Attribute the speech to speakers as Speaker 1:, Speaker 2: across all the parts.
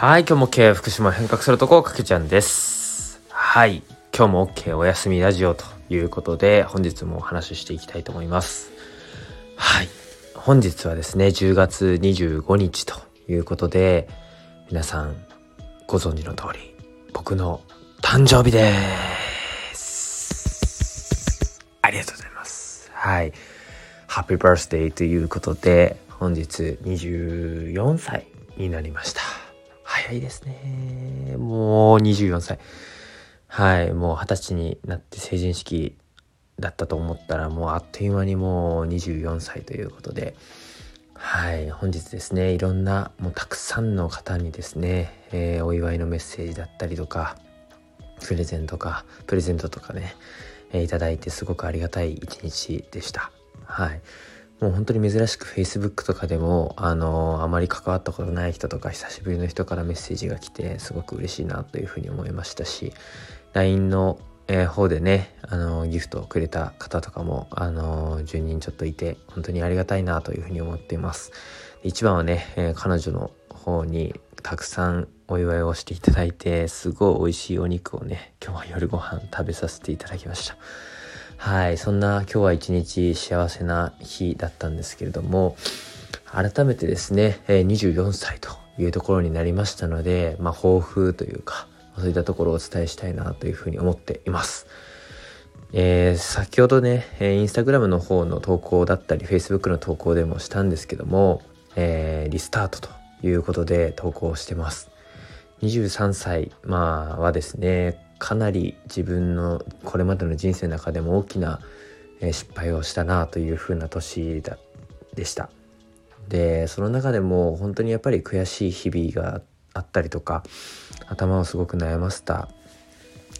Speaker 1: はい、今日も OK 福島変革するとこかけちゃんです。はい、今日も OK おやすみラジオということで本日もお話ししていきたいと思います。はい、本日はですね10月25日ということで皆さんご存知の通り僕の誕生日ですありがとうございますはいハッピーバースデーということで本日24歳になりました早いですね。もう24歳。はいもう二十歳。になって成人式だったと思ったらもうあっという間にもう24歳。ということではい本日ですねいろんなもうたくさんの方にですね、えー、お祝いのメッセージだったりとかプレゼントかプレゼントとかね、えー、いただいてすごくありがたい一日でしたはいもう本当に珍しく Facebook とかでもあのー、あまり関わったことない人とか久しぶりの人からメッセージが来てすごく嬉しいなというふうに思いましたし LINE のえー、方でね、あのギフトをくれた方とかも、あの10人ちょっといて、本当にありがたいなというふうに思っています。一番はね、えー、彼女の方にたくさんお祝いをしていただいて、すごい美味しいお肉をね、今日は夜ご飯食べさせていただきました。はい、そんな今日は一日幸せな日だったんですけれども、改めてですね、24歳というところになりましたので、まあ、抱負というか、そういったところをお伝えしたいなというふうに思っています。えー、先ほどね、インスタグラムの方の投稿だったり、Facebook の投稿でもしたんですけども、えー、リスタートということで投稿してます。23歳、まあ、はですね、かなり自分のこれまでの人生の中でも大きな、失敗をしたなというふうな年だでした。で、その中でも本当にやっぱり悔しい日々があったりとか頭をすごく悩ませた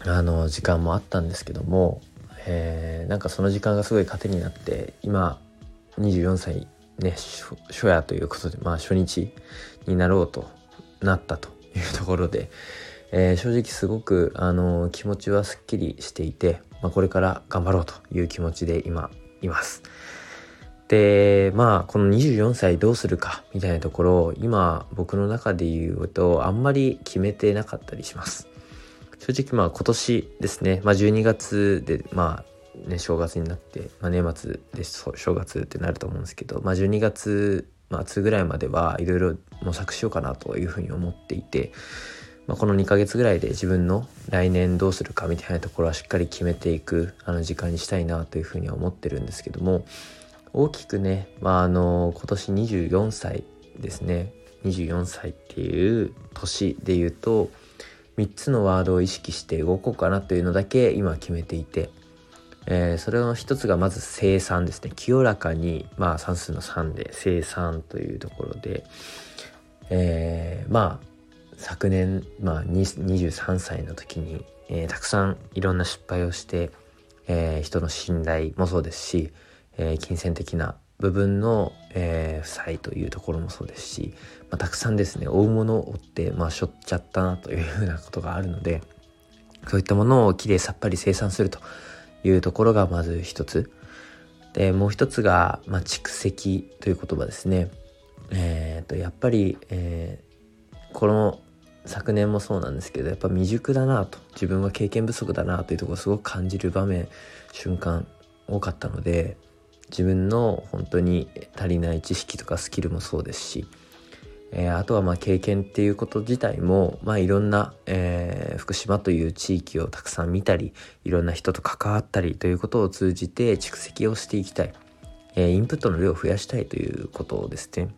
Speaker 1: あの時間もあったんですけども、えー、なんかその時間がすごい糧になって今24歳ね初夜ということでまあ初日になろうとなったというところで、えー、正直すごくあの気持ちはすっきりしていて、まあ、これから頑張ろうという気持ちで今います。でまあこの24歳どうするかみたいなところを今僕の中で言うとあんまり決めてなかったりします正直まあ今年ですね、まあ、12月でまあね正月になって、まあ、年末で正月ってなると思うんですけど、まあ、12月末ぐらいまではいろいろ模索しようかなというふうに思っていて、まあ、この2ヶ月ぐらいで自分の来年どうするかみたいなところはしっかり決めていくあの時間にしたいなというふうには思ってるんですけども大きくね、まあ、あの今年24歳ですね。24歳っていう年で言うと3つのワードを意識して動こうかなというのだけ今決めていて、えー、それの一つがまず生産ですね。清らかにまあ算数の3で生産というところで、えー、まあ昨年、まあ、23歳の時に、えー、たくさんいろんな失敗をして、えー、人の信頼もそうですしえー、金銭的な部分の、えー、負債というところもそうですし、まあ、たくさんですね追うものを追って、まあ、しょっちゃったなというふうなことがあるのでそういったものをきれいさっぱり生産するというところがまず一つ。でもう一つが、まあ、蓄積という言葉ですね。えー、とやっぱり、えー、この昨年もそうなんですけどやっぱ未熟だなと自分は経験不足だなというところをすごく感じる場面瞬間多かったので自分の本当に足りない知識とかスキルもそうですし、えー、あとはまあ経験っていうこと自体も、まあ、いろんな、えー、福島という地域をたくさん見たりいろんな人と関わったりということを通じて蓄積をしていきたい、えー、インプットの量を増やしたいということですね。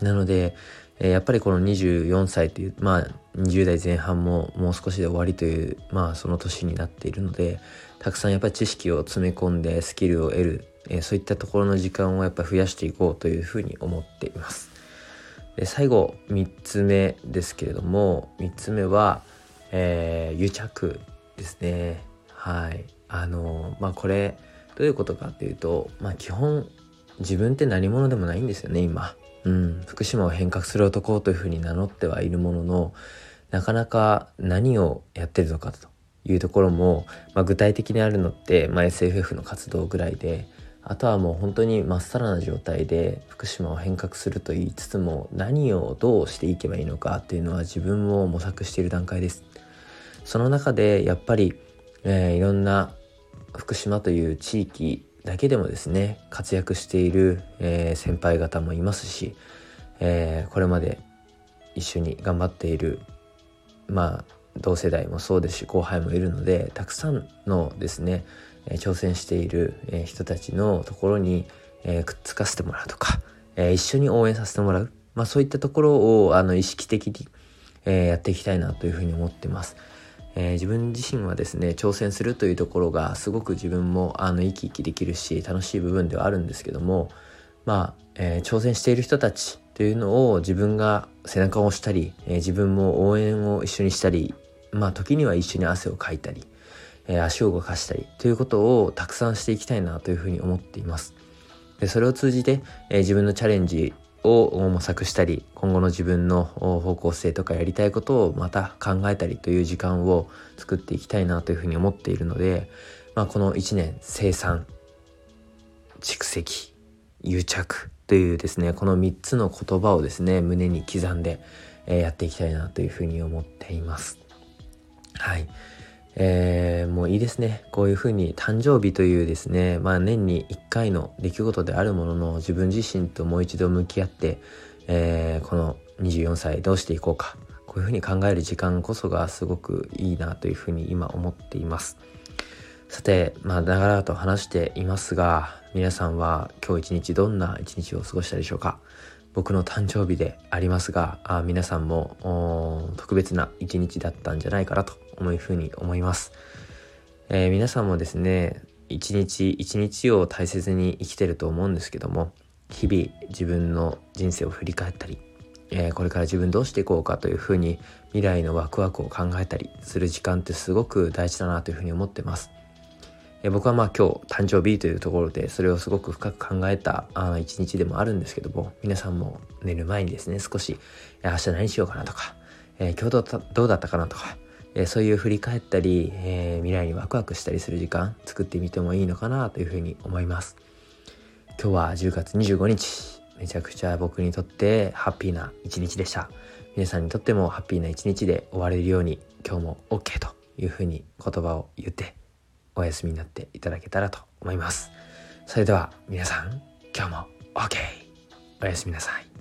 Speaker 1: なので、えー、やっぱりこの24歳というまあ20代前半ももう少しで終わりというまあその年になっているのでたくさんやっぱり知識を詰め込んでスキルを得るえー、そういったところの時間をやっぱ増やしていこうというふうに思っています。で最後3つ目ですけれども3つ目は、えー、癒着ですね。はい。あのまあこれどういうことかっていうと、まあ基本自分って何者でもないんですよね今。うん、福島を変革する男というふうに名乗ってはいるもののなかなか何をやってるのかというところも、まあ、具体的にあるのって、まあ、SFF の活動ぐらいであとはもう本当にまっさらな状態で福島を変革すると言いつつも何をどうしていけばいいのかっていうのは自分も模索している段階です。その中でやっぱり、えー、いろんな福島という地域だけでもですね活躍している、えー、先輩方もいますし、えー、これまで一緒に頑張っているまあ同世代もそうですし後輩もいるのでたくさんのですね挑戦している人たちのところにくっつかせてもらうとか一緒に応援させてもらう、まあ、そういったところをあの意識的にやっていきたいなというふうに思ってます。えー、自分自身はですね挑戦するというところがすごく自分もあの生き生きできるし楽しい部分ではあるんですけどもまあ、えー、挑戦している人たちというのを自分が背中を押したり、えー、自分も応援を一緒にしたりまあ時には一緒に汗をかいたりえ足を動かしたりということをたくさんしていきたいなというふうに思っています。でそれを通じて、え自分のチャレンジを模索したり今後の自分の方向性とかやりたいことをまた考えたりという時間を作っていきたいなというふうに思っているので、まあ、この1年生産蓄積癒着というですねこの3つの言葉をですね胸に刻んで、やっていきたいなというふうに思っています。はい。えー、もういいですね。こういうふうに誕生日というですね、まあ年に1回の出来事であるものの自分自身ともう一度向き合って、えー、この24歳どうしていこうか。こういうふうに考える時間こそがすごくいいなというふうに今思っています。さて、まあ長々と話していますが、皆さんは今日一日どんな一日を過ごしたでしょうか僕の誕生日でありますが、あ皆さんも特別な一日だったんじゃないかなと思うふうに思います。えー、皆さんもですね、一日一日を大切に生きてると思うんですけども、日々自分の人生を振り返ったり、えー、これから自分どうしていこうかというふうに未来のワクワクを考えたりする時間ってすごく大事だなというふうに思ってます。え僕はまあ今日誕生日というところでそれをすごく深く考えた一日でもあるんですけども皆さんも寝る前にですね少し明日何しようかなとか、えー、今日どうだったかなとか、えー、そういう振り返ったり、えー、未来にワクワクしたりする時間作ってみてもいいのかなというふうに思います今日は10月25日めちゃくちゃ僕にとってハッピーな一日でした皆さんにとってもハッピーな一日で終われるように今日も OK というふうに言葉を言ってお休みになっていただけたらと思います。それでは皆さん、今日も OK! おやすみなさい。